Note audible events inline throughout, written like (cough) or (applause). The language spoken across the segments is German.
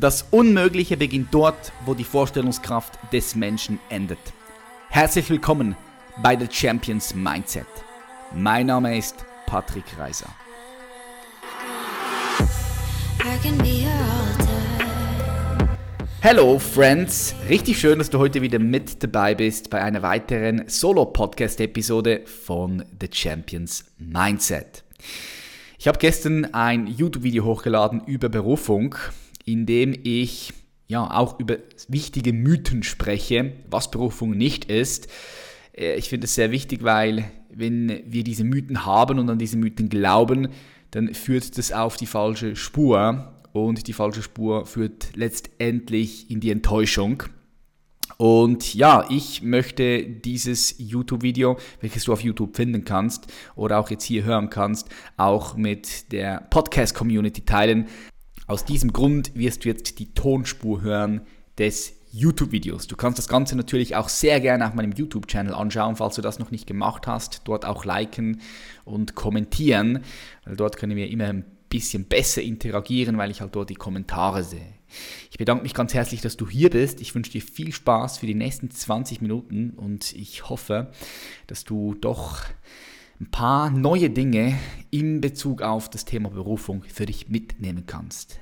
Das Unmögliche beginnt dort, wo die Vorstellungskraft des Menschen endet. Herzlich willkommen bei The Champions Mindset. Mein Name ist Patrick Reiser. Hello Friends, richtig schön, dass du heute wieder mit dabei bist bei einer weiteren Solo-Podcast-Episode von The Champions Mindset. Ich habe gestern ein YouTube-Video hochgeladen über Berufung in dem ich ja auch über wichtige Mythen spreche, was Berufung nicht ist. Äh, ich finde es sehr wichtig, weil wenn wir diese Mythen haben und an diese Mythen glauben, dann führt das auf die falsche Spur und die falsche Spur führt letztendlich in die Enttäuschung. Und ja, ich möchte dieses YouTube-Video, welches du auf YouTube finden kannst oder auch jetzt hier hören kannst, auch mit der Podcast-Community teilen, aus diesem Grund wirst du jetzt die Tonspur hören des YouTube-Videos. Du kannst das Ganze natürlich auch sehr gerne auf meinem YouTube-Channel anschauen, falls du das noch nicht gemacht hast. Dort auch liken und kommentieren, weil dort können wir immer ein bisschen besser interagieren, weil ich halt dort die Kommentare sehe. Ich bedanke mich ganz herzlich, dass du hier bist. Ich wünsche dir viel Spaß für die nächsten 20 Minuten und ich hoffe, dass du doch ein paar neue Dinge in Bezug auf das Thema Berufung für dich mitnehmen kannst.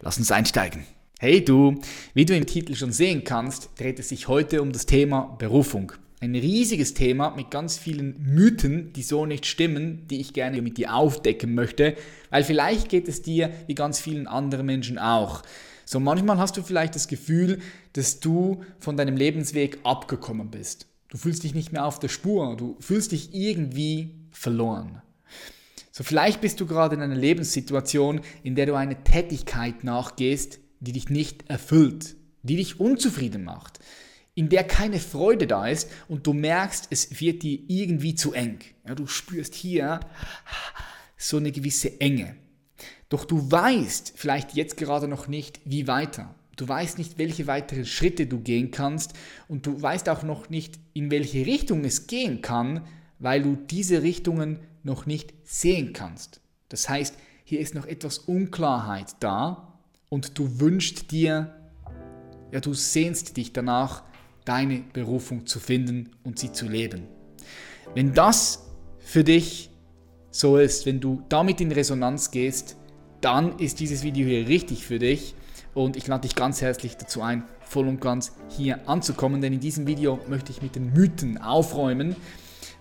Lass uns einsteigen. Hey du, wie du im Titel schon sehen kannst, dreht es sich heute um das Thema Berufung. Ein riesiges Thema mit ganz vielen Mythen, die so nicht stimmen, die ich gerne mit dir aufdecken möchte, weil vielleicht geht es dir wie ganz vielen anderen Menschen auch. So manchmal hast du vielleicht das Gefühl, dass du von deinem Lebensweg abgekommen bist. Du fühlst dich nicht mehr auf der Spur. Du fühlst dich irgendwie verloren. So vielleicht bist du gerade in einer Lebenssituation, in der du eine Tätigkeit nachgehst, die dich nicht erfüllt, die dich unzufrieden macht, in der keine Freude da ist und du merkst, es wird dir irgendwie zu eng. Ja, du spürst hier so eine gewisse Enge. Doch du weißt vielleicht jetzt gerade noch nicht, wie weiter. Du weißt nicht, welche weiteren Schritte du gehen kannst und du weißt auch noch nicht, in welche Richtung es gehen kann, weil du diese Richtungen noch nicht sehen kannst. Das heißt, hier ist noch etwas Unklarheit da und du wünschst dir, ja, du sehnst dich danach, deine Berufung zu finden und sie zu leben. Wenn das für dich so ist, wenn du damit in Resonanz gehst, dann ist dieses Video hier richtig für dich und ich lade dich ganz herzlich dazu ein, voll und ganz hier anzukommen, denn in diesem Video möchte ich mit den Mythen aufräumen,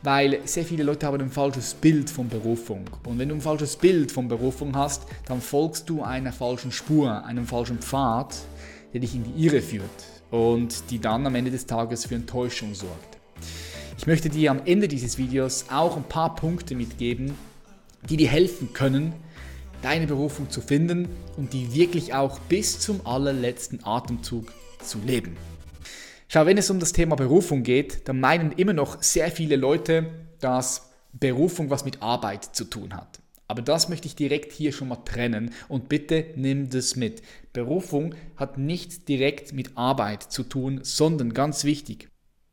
weil sehr viele Leute haben ein falsches Bild von Berufung. Und wenn du ein falsches Bild von Berufung hast, dann folgst du einer falschen Spur, einem falschen Pfad, der dich in die Irre führt und die dann am Ende des Tages für Enttäuschung sorgt. Ich möchte dir am Ende dieses Videos auch ein paar Punkte mitgeben, die dir helfen können, deine Berufung zu finden und die wirklich auch bis zum allerletzten Atemzug zu leben. Schau, wenn es um das Thema Berufung geht, dann meinen immer noch sehr viele Leute, dass Berufung was mit Arbeit zu tun hat. Aber das möchte ich direkt hier schon mal trennen und bitte nimm das mit. Berufung hat nichts direkt mit Arbeit zu tun, sondern ganz wichtig,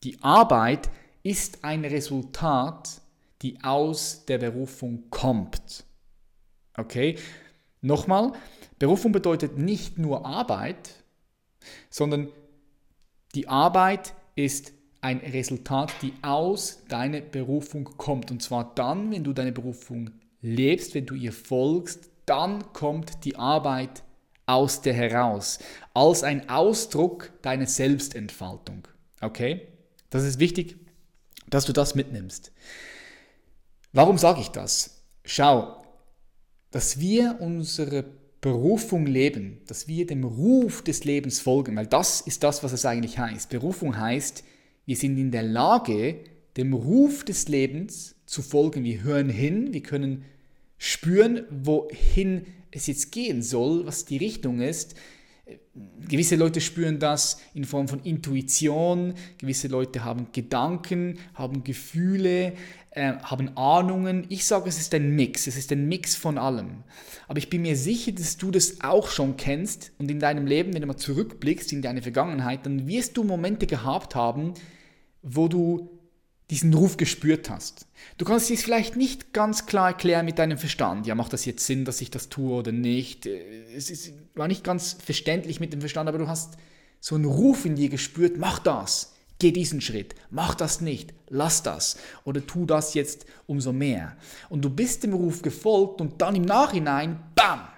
die Arbeit ist ein Resultat, die aus der Berufung kommt. Okay? Nochmal, Berufung bedeutet nicht nur Arbeit, sondern die Arbeit ist ein Resultat, die aus deiner Berufung kommt. Und zwar dann, wenn du deine Berufung lebst, wenn du ihr folgst, dann kommt die Arbeit aus dir heraus, als ein Ausdruck deiner Selbstentfaltung. Okay? Das ist wichtig, dass du das mitnimmst. Warum sage ich das? Schau, dass wir unsere Berufung leben, dass wir dem Ruf des Lebens folgen, weil das ist das, was es eigentlich heißt. Berufung heißt, wir sind in der Lage, dem Ruf des Lebens zu folgen. Wir hören hin, wir können spüren, wohin es jetzt gehen soll, was die Richtung ist. Gewisse Leute spüren das in Form von Intuition, gewisse Leute haben Gedanken, haben Gefühle, äh, haben Ahnungen. Ich sage, es ist ein Mix, es ist ein Mix von allem. Aber ich bin mir sicher, dass du das auch schon kennst und in deinem Leben, wenn du mal zurückblickst in deine Vergangenheit, dann wirst du Momente gehabt haben, wo du diesen Ruf gespürt hast. Du kannst es vielleicht nicht ganz klar erklären mit deinem Verstand. Ja, macht das jetzt Sinn, dass ich das tue oder nicht? Es ist, war nicht ganz verständlich mit dem Verstand, aber du hast so einen Ruf in dir gespürt, mach das, geh diesen Schritt, mach das nicht, lass das oder tu das jetzt umso mehr. Und du bist dem Ruf gefolgt und dann im Nachhinein, bam,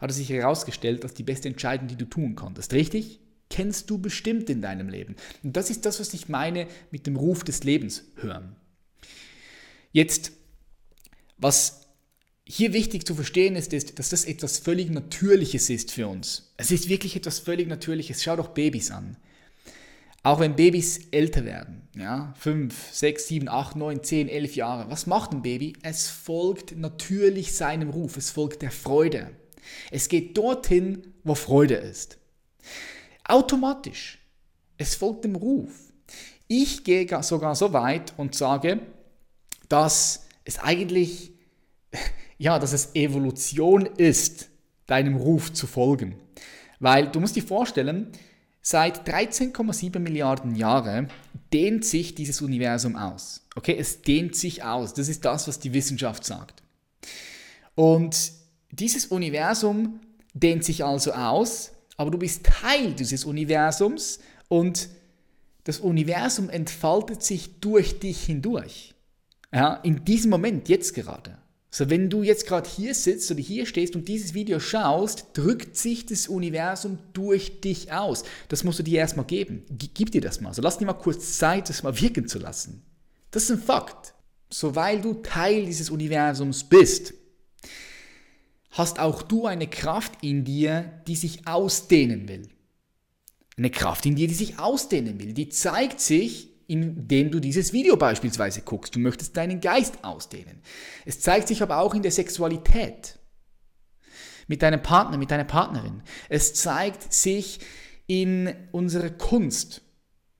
hat es sich herausgestellt, dass die beste Entscheidung, die du tun konntest, richtig? kennst du bestimmt in deinem Leben. Und das ist das, was ich meine mit dem Ruf des Lebens hören. Jetzt, was hier wichtig zu verstehen ist, ist, dass das etwas völlig Natürliches ist für uns. Es ist wirklich etwas völlig Natürliches. Schau doch Babys an. Auch wenn Babys älter werden, ja, 5, 6, 7, 8, 9, 10, 11 Jahre, was macht ein Baby? Es folgt natürlich seinem Ruf, es folgt der Freude. Es geht dorthin, wo Freude ist. Automatisch. Es folgt dem Ruf. Ich gehe sogar so weit und sage, dass es eigentlich, (laughs) ja, dass es Evolution ist, deinem Ruf zu folgen. Weil du musst dir vorstellen, seit 13,7 Milliarden Jahren dehnt sich dieses Universum aus. Okay, es dehnt sich aus. Das ist das, was die Wissenschaft sagt. Und dieses Universum dehnt sich also aus, aber du bist Teil dieses Universums und das Universum entfaltet sich durch dich hindurch. Ja, in diesem Moment, jetzt gerade. So, wenn du jetzt gerade hier sitzt oder hier stehst und dieses Video schaust, drückt sich das Universum durch dich aus. Das musst du dir erstmal geben. Gib dir das mal. So, lass dir mal kurz Zeit, das mal wirken zu lassen. Das ist ein Fakt. So, weil du Teil dieses Universums bist, hast auch du eine Kraft in dir, die sich ausdehnen will. Eine Kraft in dir, die sich ausdehnen will. Die zeigt sich, indem du dieses Video beispielsweise guckst. Du möchtest deinen Geist ausdehnen. Es zeigt sich aber auch in der Sexualität. Mit deinem Partner, mit deiner Partnerin. Es zeigt sich in unserer Kunst.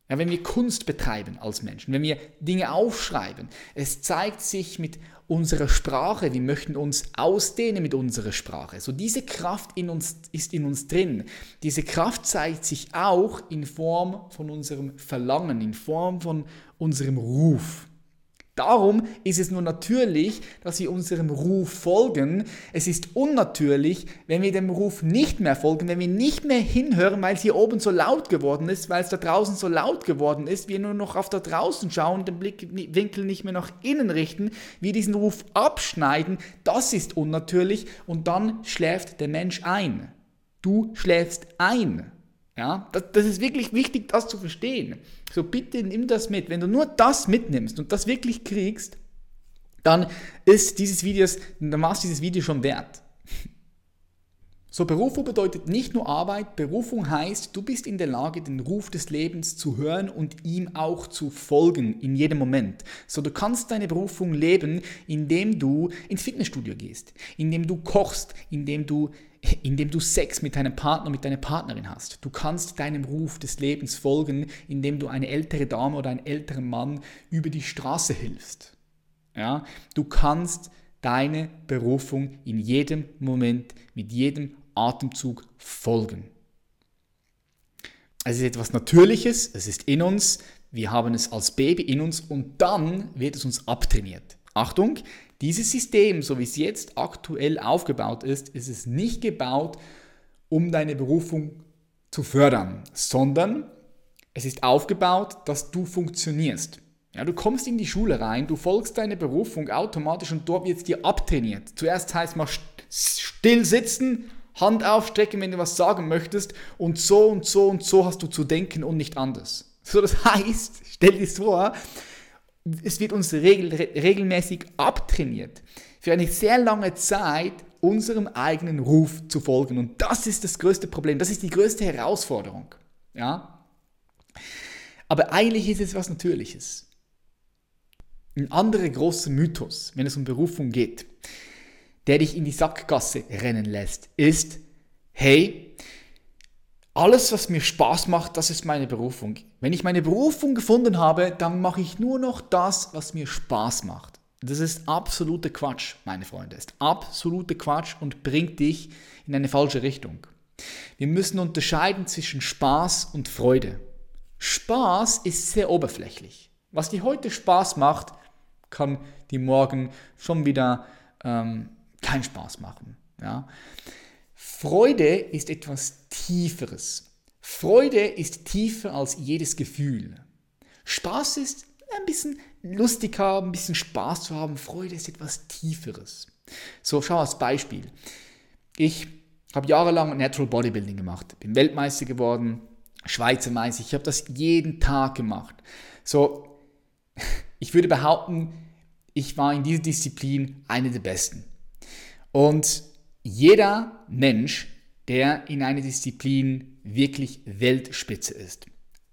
Ja, wenn wir Kunst betreiben als Menschen, wenn wir Dinge aufschreiben, es zeigt sich mit unserer Sprache, wir möchten uns ausdehnen mit unserer Sprache. So diese Kraft in uns ist in uns drin. Diese Kraft zeigt sich auch in Form von unserem Verlangen, in Form von unserem Ruf. Darum ist es nur natürlich, dass wir unserem Ruf folgen. Es ist unnatürlich, wenn wir dem Ruf nicht mehr folgen, wenn wir nicht mehr hinhören, weil es hier oben so laut geworden ist, weil es da draußen so laut geworden ist, wir nur noch auf da draußen schauen, den Blickwinkel nicht mehr nach innen richten, wir diesen Ruf abschneiden. Das ist unnatürlich und dann schläft der Mensch ein. Du schläfst ein. Ja, das, das, ist wirklich wichtig, das zu verstehen. So bitte nimm das mit. Wenn du nur das mitnimmst und das wirklich kriegst, dann ist dieses Video, dann machst dieses Video schon wert. So, Berufung bedeutet nicht nur Arbeit, Berufung heißt, du bist in der Lage, den Ruf des Lebens zu hören und ihm auch zu folgen in jedem Moment. So, du kannst deine Berufung leben, indem du ins Fitnessstudio gehst, indem du kochst, indem du indem du Sex mit deinem Partner, mit deiner Partnerin hast. Du kannst deinem Ruf des Lebens folgen, indem du eine ältere Dame oder einen älteren Mann über die Straße hilfst. Ja? Du kannst deine Berufung in jedem Moment, mit jedem Atemzug folgen. Es ist etwas Natürliches, es ist in uns, wir haben es als Baby in uns und dann wird es uns abtrainiert. Achtung, dieses System, so wie es jetzt aktuell aufgebaut ist, ist es nicht gebaut, um deine Berufung zu fördern, sondern es ist aufgebaut, dass du funktionierst. Ja, du kommst in die Schule rein, du folgst deiner Berufung automatisch und dort wird es dir abtrainiert. Zuerst heißt mal still sitzen, Hand aufstrecken, wenn du was sagen möchtest und so und so und so hast du zu denken und nicht anders. So, das (laughs) heißt, stell dir vor, es wird uns regel, regelmäßig abtrainiert, für eine sehr lange Zeit unserem eigenen Ruf zu folgen. Und das ist das größte Problem, das ist die größte Herausforderung. Ja? Aber eigentlich ist es was Natürliches. Ein anderer großer Mythos, wenn es um Berufung geht, der dich in die Sackgasse rennen lässt, ist, hey, alles, was mir Spaß macht, das ist meine Berufung. Wenn ich meine Berufung gefunden habe, dann mache ich nur noch das, was mir Spaß macht. Das ist absolute Quatsch, meine Freunde. Das ist absolute Quatsch und bringt dich in eine falsche Richtung. Wir müssen unterscheiden zwischen Spaß und Freude. Spaß ist sehr oberflächlich. Was dir heute Spaß macht, kann dir morgen schon wieder ähm, keinen Spaß machen. Ja? Freude ist etwas Tieferes. Freude ist tiefer als jedes Gefühl. Spaß ist ein bisschen lustig haben, ein bisschen Spaß zu haben. Freude ist etwas Tieferes. So, schau als Beispiel. Ich habe jahrelang Natural Bodybuilding gemacht, bin Weltmeister geworden, Schweizer Meister. Ich habe das jeden Tag gemacht. So, (laughs) ich würde behaupten, ich war in dieser Disziplin einer der Besten. Und jeder Mensch, der in einer Disziplin wirklich Weltspitze ist,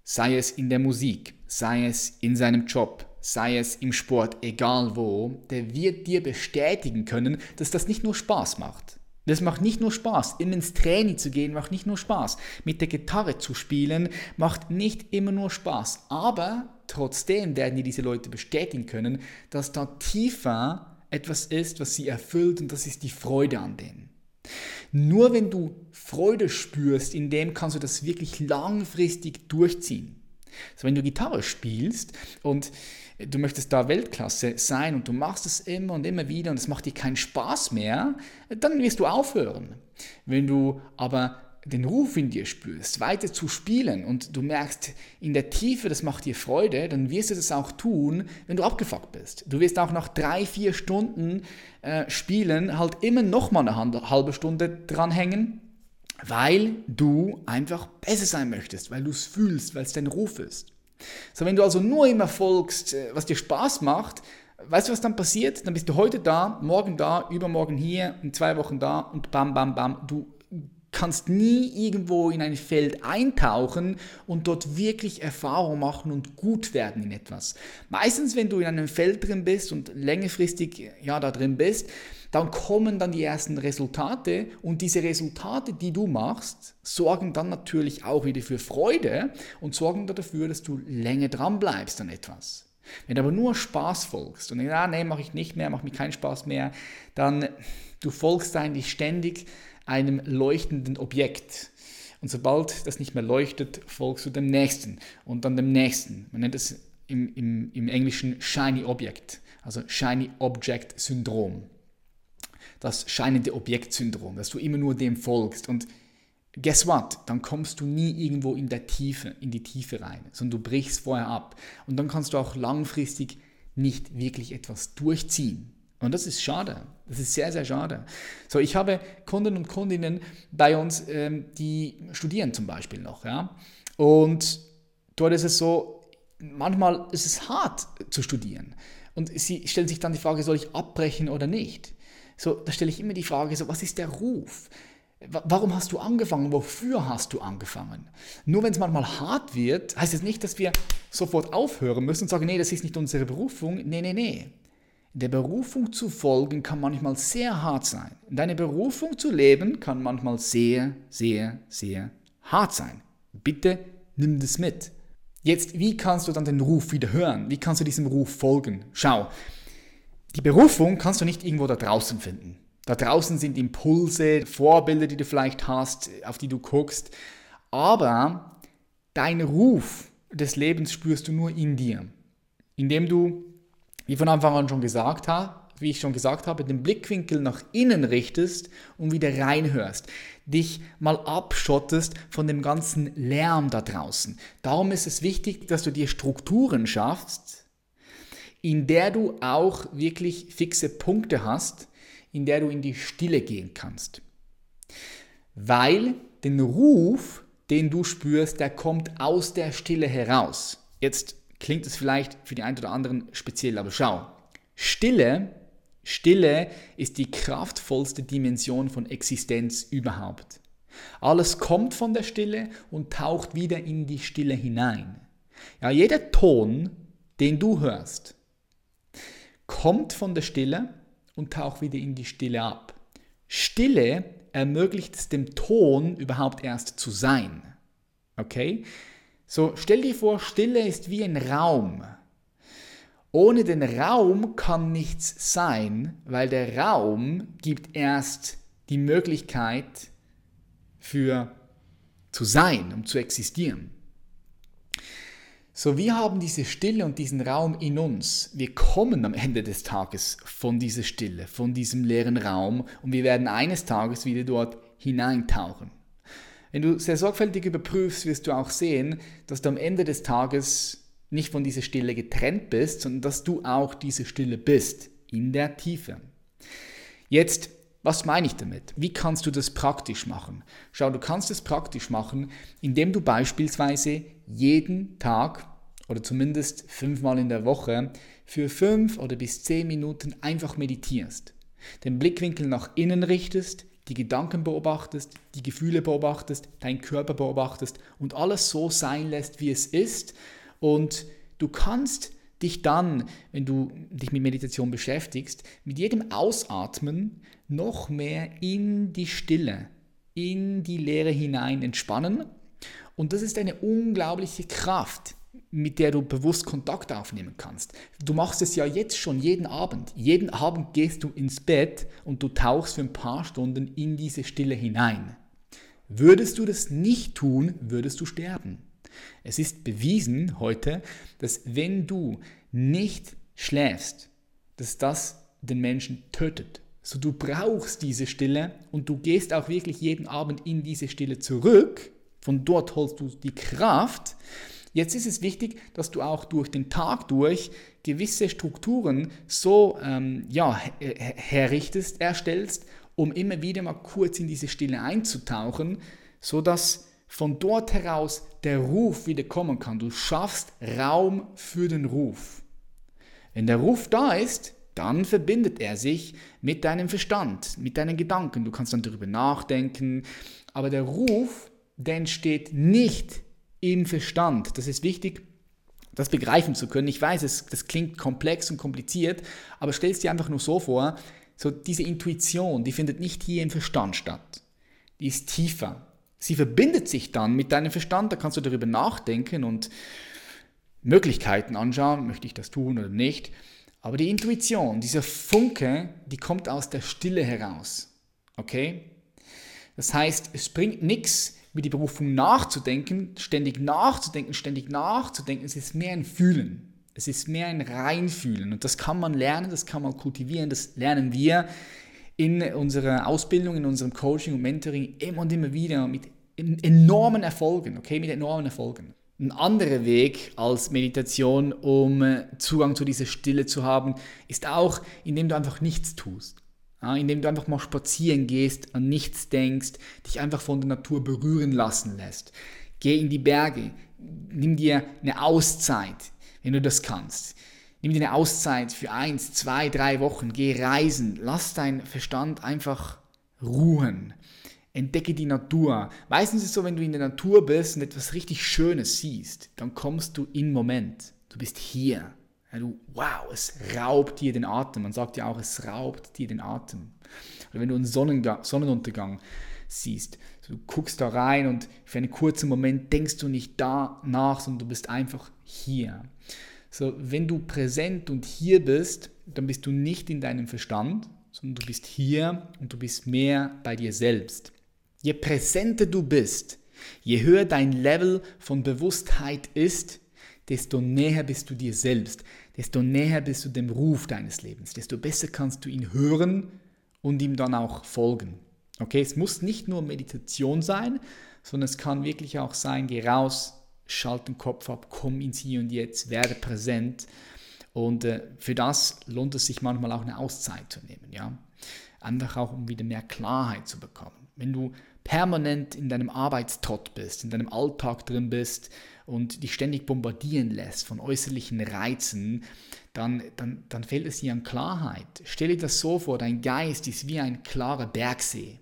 sei es in der Musik, sei es in seinem Job, sei es im Sport, egal wo, der wird dir bestätigen können, dass das nicht nur Spaß macht. Das macht nicht nur Spaß. Immer ins Training zu gehen macht nicht nur Spaß. Mit der Gitarre zu spielen macht nicht immer nur Spaß. Aber trotzdem werden dir diese Leute bestätigen können, dass da tiefer etwas ist, was sie erfüllt und das ist die Freude an dem. Nur wenn du Freude spürst, in dem kannst du das wirklich langfristig durchziehen. Also wenn du Gitarre spielst und du möchtest da Weltklasse sein und du machst es immer und immer wieder und es macht dir keinen Spaß mehr, dann wirst du aufhören. Wenn du aber den Ruf in dir spürst, weiter zu spielen und du merkst in der Tiefe, das macht dir Freude, dann wirst du das auch tun, wenn du abgefuckt bist. Du wirst auch nach drei, vier Stunden äh, Spielen halt immer noch mal eine halbe Stunde dranhängen, weil du einfach besser sein möchtest, weil du es fühlst, weil es dein Ruf ist. So, wenn du also nur immer folgst, äh, was dir Spaß macht, weißt du, was dann passiert? Dann bist du heute da, morgen da, übermorgen hier, in zwei Wochen da und bam, bam, bam. Du kannst nie irgendwo in ein Feld eintauchen und dort wirklich Erfahrung machen und gut werden in etwas. Meistens, wenn du in einem Feld drin bist und längerfristig ja, da drin bist, dann kommen dann die ersten Resultate und diese Resultate, die du machst, sorgen dann natürlich auch wieder für Freude und sorgen dafür, dass du länger dran bleibst an etwas. Wenn du aber nur Spaß folgst und ja, nee, mache ich nicht mehr, mache mir keinen Spaß mehr, dann du folgst eigentlich ständig einem leuchtenden Objekt. Und sobald das nicht mehr leuchtet, folgst du dem nächsten und dann dem nächsten. Man nennt es im, im, im Englischen Shiny Object, also Shiny Object Syndrom das scheinende Objektsyndrom, dass du immer nur dem folgst. Und guess what? Dann kommst du nie irgendwo in der Tiefe, in die Tiefe rein, sondern du brichst vorher ab. Und dann kannst du auch langfristig nicht wirklich etwas durchziehen. Und das ist schade. Das ist sehr, sehr schade. So, ich habe Kunden und Kundinnen bei uns, ähm, die studieren zum Beispiel noch. Ja? Und dort ist es so, manchmal ist es hart zu studieren. Und sie stellen sich dann die Frage, soll ich abbrechen oder nicht? So, da stelle ich immer die Frage, so, was ist der Ruf? Warum hast du angefangen? Wofür hast du angefangen? Nur wenn es manchmal hart wird, heißt es das nicht, dass wir sofort aufhören müssen und sagen, nee, das ist nicht unsere Berufung. Nee, nee, nee. Der Berufung zu folgen kann manchmal sehr hart sein. Deine Berufung zu leben kann manchmal sehr, sehr, sehr hart sein. Bitte nimm das mit. Jetzt, wie kannst du dann den Ruf wieder hören? Wie kannst du diesem Ruf folgen? Schau, die Berufung kannst du nicht irgendwo da draußen finden. Da draußen sind Impulse, Vorbilder, die du vielleicht hast, auf die du guckst. Aber dein Ruf des Lebens spürst du nur in dir. Indem du, wie von Anfang an schon gesagt habe, wie ich schon gesagt habe, den Blickwinkel nach innen richtest und wieder reinhörst. Dich mal abschottest von dem ganzen Lärm da draußen. Darum ist es wichtig, dass du dir Strukturen schaffst, in der du auch wirklich fixe Punkte hast, in der du in die Stille gehen kannst. Weil den Ruf, den du spürst, der kommt aus der Stille heraus. Jetzt klingt es vielleicht für die einen oder anderen speziell, aber schau. Stille, Stille ist die kraftvollste Dimension von Existenz überhaupt. Alles kommt von der Stille und taucht wieder in die Stille hinein. Ja, jeder Ton, den du hörst, kommt von der Stille und taucht wieder in die Stille ab. Stille ermöglicht es dem Ton überhaupt erst zu sein. Okay? So, stell dir vor, Stille ist wie ein Raum. Ohne den Raum kann nichts sein, weil der Raum gibt erst die Möglichkeit für zu sein, um zu existieren. So, wir haben diese Stille und diesen Raum in uns. Wir kommen am Ende des Tages von dieser Stille, von diesem leeren Raum und wir werden eines Tages wieder dort hineintauchen. Wenn du sehr sorgfältig überprüfst, wirst du auch sehen, dass du am Ende des Tages nicht von dieser Stille getrennt bist, sondern dass du auch diese Stille bist, in der Tiefe. Jetzt, was meine ich damit? Wie kannst du das praktisch machen? Schau, du kannst es praktisch machen, indem du beispielsweise jeden Tag oder zumindest fünfmal in der Woche für fünf oder bis zehn Minuten einfach meditierst. Den Blickwinkel nach innen richtest, die Gedanken beobachtest, die Gefühle beobachtest, deinen Körper beobachtest und alles so sein lässt, wie es ist. Und du kannst dich dann, wenn du dich mit Meditation beschäftigst, mit jedem Ausatmen noch mehr in die Stille, in die Leere hinein entspannen. Und das ist eine unglaubliche Kraft, mit der du bewusst Kontakt aufnehmen kannst. Du machst es ja jetzt schon jeden Abend. Jeden Abend gehst du ins Bett und du tauchst für ein paar Stunden in diese Stille hinein. Würdest du das nicht tun, würdest du sterben. Es ist bewiesen heute, dass wenn du nicht schläfst, dass das den Menschen tötet. So du brauchst diese Stille und du gehst auch wirklich jeden Abend in diese Stille zurück. Von dort holst du die Kraft. Jetzt ist es wichtig, dass du auch durch den Tag durch gewisse Strukturen so ähm, ja, herrichtest, erstellst, um immer wieder mal kurz in diese Stille einzutauchen, sodass von dort heraus der Ruf wieder kommen kann. Du schaffst Raum für den Ruf. Wenn der Ruf da ist, dann verbindet er sich mit deinem Verstand, mit deinen Gedanken. Du kannst dann darüber nachdenken, aber der Ruf, der entsteht nicht im Verstand. Das ist wichtig, das begreifen zu können. Ich weiß, es, das klingt komplex und kompliziert, aber stell es dir einfach nur so vor, so diese Intuition, die findet nicht hier im Verstand statt. Die ist tiefer. Sie verbindet sich dann mit deinem Verstand, da kannst du darüber nachdenken und Möglichkeiten anschauen, möchte ich das tun oder nicht. Aber die Intuition, dieser Funke, die kommt aus der Stille heraus. Okay? Das heißt, es bringt nichts, über die Berufung nachzudenken, ständig nachzudenken, ständig nachzudenken. Es ist mehr ein Fühlen. Es ist mehr ein Reinfühlen. Und das kann man lernen, das kann man kultivieren, das lernen wir in unserer Ausbildung, in unserem Coaching und Mentoring immer und immer wieder mit enormen Erfolgen, okay, mit enormen Erfolgen. Ein anderer Weg als Meditation, um äh, Zugang zu dieser Stille zu haben, ist auch, indem du einfach nichts tust. Ja, indem du einfach mal spazieren gehst, an nichts denkst, dich einfach von der Natur berühren lassen lässt. Geh in die Berge, nimm dir eine Auszeit, wenn du das kannst. Nimm dir eine Auszeit für eins, zwei, drei Wochen, geh reisen, lass dein Verstand einfach ruhen. Entdecke die Natur. Meistens ist es so, wenn du in der Natur bist und etwas richtig Schönes siehst, dann kommst du in Moment. Du bist hier. Ja, du, wow, es raubt dir den Atem. Man sagt ja auch, es raubt dir den Atem. Oder wenn du einen Sonnenuntergang siehst, du guckst da rein und für einen kurzen Moment denkst du nicht da nach, sondern du bist einfach hier. So, wenn du präsent und hier bist, dann bist du nicht in deinem Verstand, sondern du bist hier und du bist mehr bei dir selbst. Je präsenter du bist, je höher dein Level von Bewusstheit ist, desto näher bist du dir selbst, desto näher bist du dem Ruf deines Lebens, desto besser kannst du ihn hören und ihm dann auch folgen. Okay, es muss nicht nur Meditation sein, sondern es kann wirklich auch sein, geh raus, schalt den Kopf ab, komm ins Hier und Jetzt, werde präsent. Und äh, für das lohnt es sich manchmal auch eine Auszeit zu nehmen, ja. Einfach auch, um wieder mehr Klarheit zu bekommen. Wenn du permanent in deinem Arbeitstrott bist, in deinem Alltag drin bist und dich ständig bombardieren lässt von äußerlichen Reizen, dann, dann, dann fehlt es dir an Klarheit. Stell dir das so vor, dein Geist ist wie ein klarer Bergsee.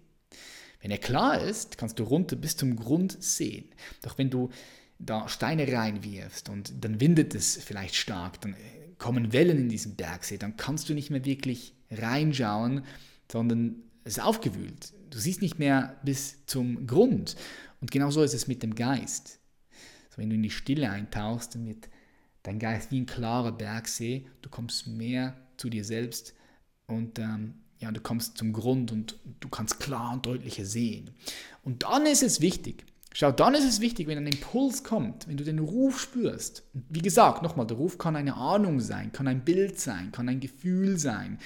Wenn er klar ist, kannst du runter bis zum Grund sehen. Doch wenn du da Steine reinwirfst und dann windet es vielleicht stark, dann kommen Wellen in diesen Bergsee, dann kannst du nicht mehr wirklich reinschauen, sondern es ist aufgewühlt. Du siehst nicht mehr bis zum Grund. Und genau so ist es mit dem Geist. So, wenn du in die Stille eintauchst, dann wird dein Geist wie ein klarer Bergsee. Du kommst mehr zu dir selbst und ähm, ja, du kommst zum Grund und du kannst klar und deutlicher sehen. Und dann ist es wichtig, Schau, dann ist es wichtig, wenn ein Impuls kommt, wenn du den Ruf spürst. wie gesagt, nochmal, der Ruf kann eine Ahnung sein, kann ein Bild sein, kann ein Gefühl sein,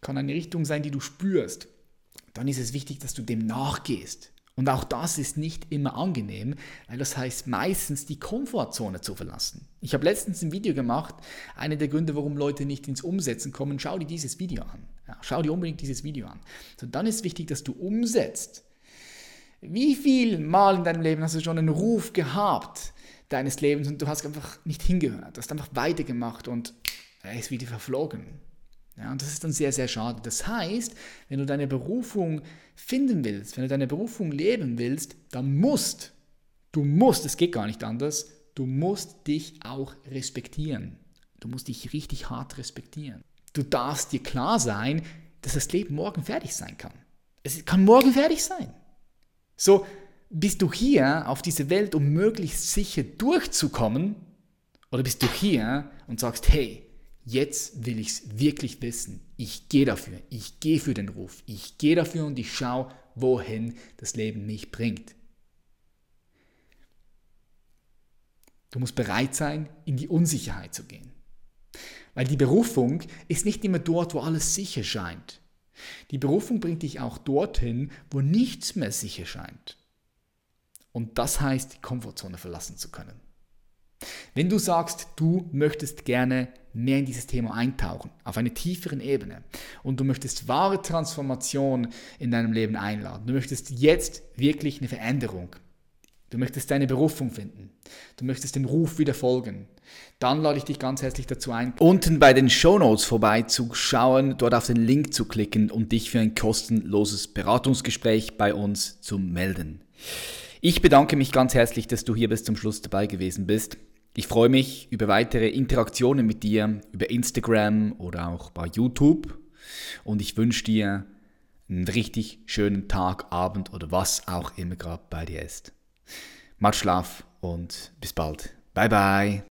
kann eine Richtung sein, die du spürst. Dann ist es wichtig, dass du dem nachgehst. Und auch das ist nicht immer angenehm, weil das heißt meistens die Komfortzone zu verlassen. Ich habe letztens ein Video gemacht, einer der Gründe, warum Leute nicht ins Umsetzen kommen, schau dir dieses Video an. Ja, schau dir unbedingt dieses Video an. So, dann ist wichtig, dass du umsetzt. Wie viel Mal in deinem Leben hast du schon einen Ruf gehabt deines Lebens und du hast einfach nicht hingehört, du hast einfach weitergemacht und er ist wieder verflogen. Ja, und das ist dann sehr, sehr schade. Das heißt, wenn du deine Berufung finden willst, wenn du deine Berufung leben willst, dann musst, du musst, es geht gar nicht anders, du musst dich auch respektieren. Du musst dich richtig hart respektieren. Du darfst dir klar sein, dass das Leben morgen fertig sein kann. Es kann morgen fertig sein. So, bist du hier auf diese Welt, um möglichst sicher durchzukommen? Oder bist du hier und sagst, hey, jetzt will ich es wirklich wissen. Ich gehe dafür. Ich gehe für den Ruf. Ich gehe dafür und ich schaue, wohin das Leben mich bringt. Du musst bereit sein, in die Unsicherheit zu gehen. Weil die Berufung ist nicht immer dort, wo alles sicher scheint. Die Berufung bringt dich auch dorthin, wo nichts mehr sicher scheint. Und das heißt, die Komfortzone verlassen zu können. Wenn du sagst, du möchtest gerne mehr in dieses Thema eintauchen, auf einer tieferen Ebene, und du möchtest wahre Transformation in deinem Leben einladen, du möchtest jetzt wirklich eine Veränderung, du möchtest deine Berufung finden, du möchtest den Ruf wieder folgen, dann lade ich dich ganz herzlich dazu ein, unten bei den Show Notes vorbeizuschauen, dort auf den Link zu klicken und dich für ein kostenloses Beratungsgespräch bei uns zu melden. Ich bedanke mich ganz herzlich, dass du hier bis zum Schluss dabei gewesen bist. Ich freue mich über weitere Interaktionen mit dir über Instagram oder auch bei YouTube und ich wünsche dir einen richtig schönen Tag, Abend oder was auch immer gerade bei dir ist. Macht Schlaf und bis bald. Bye bye.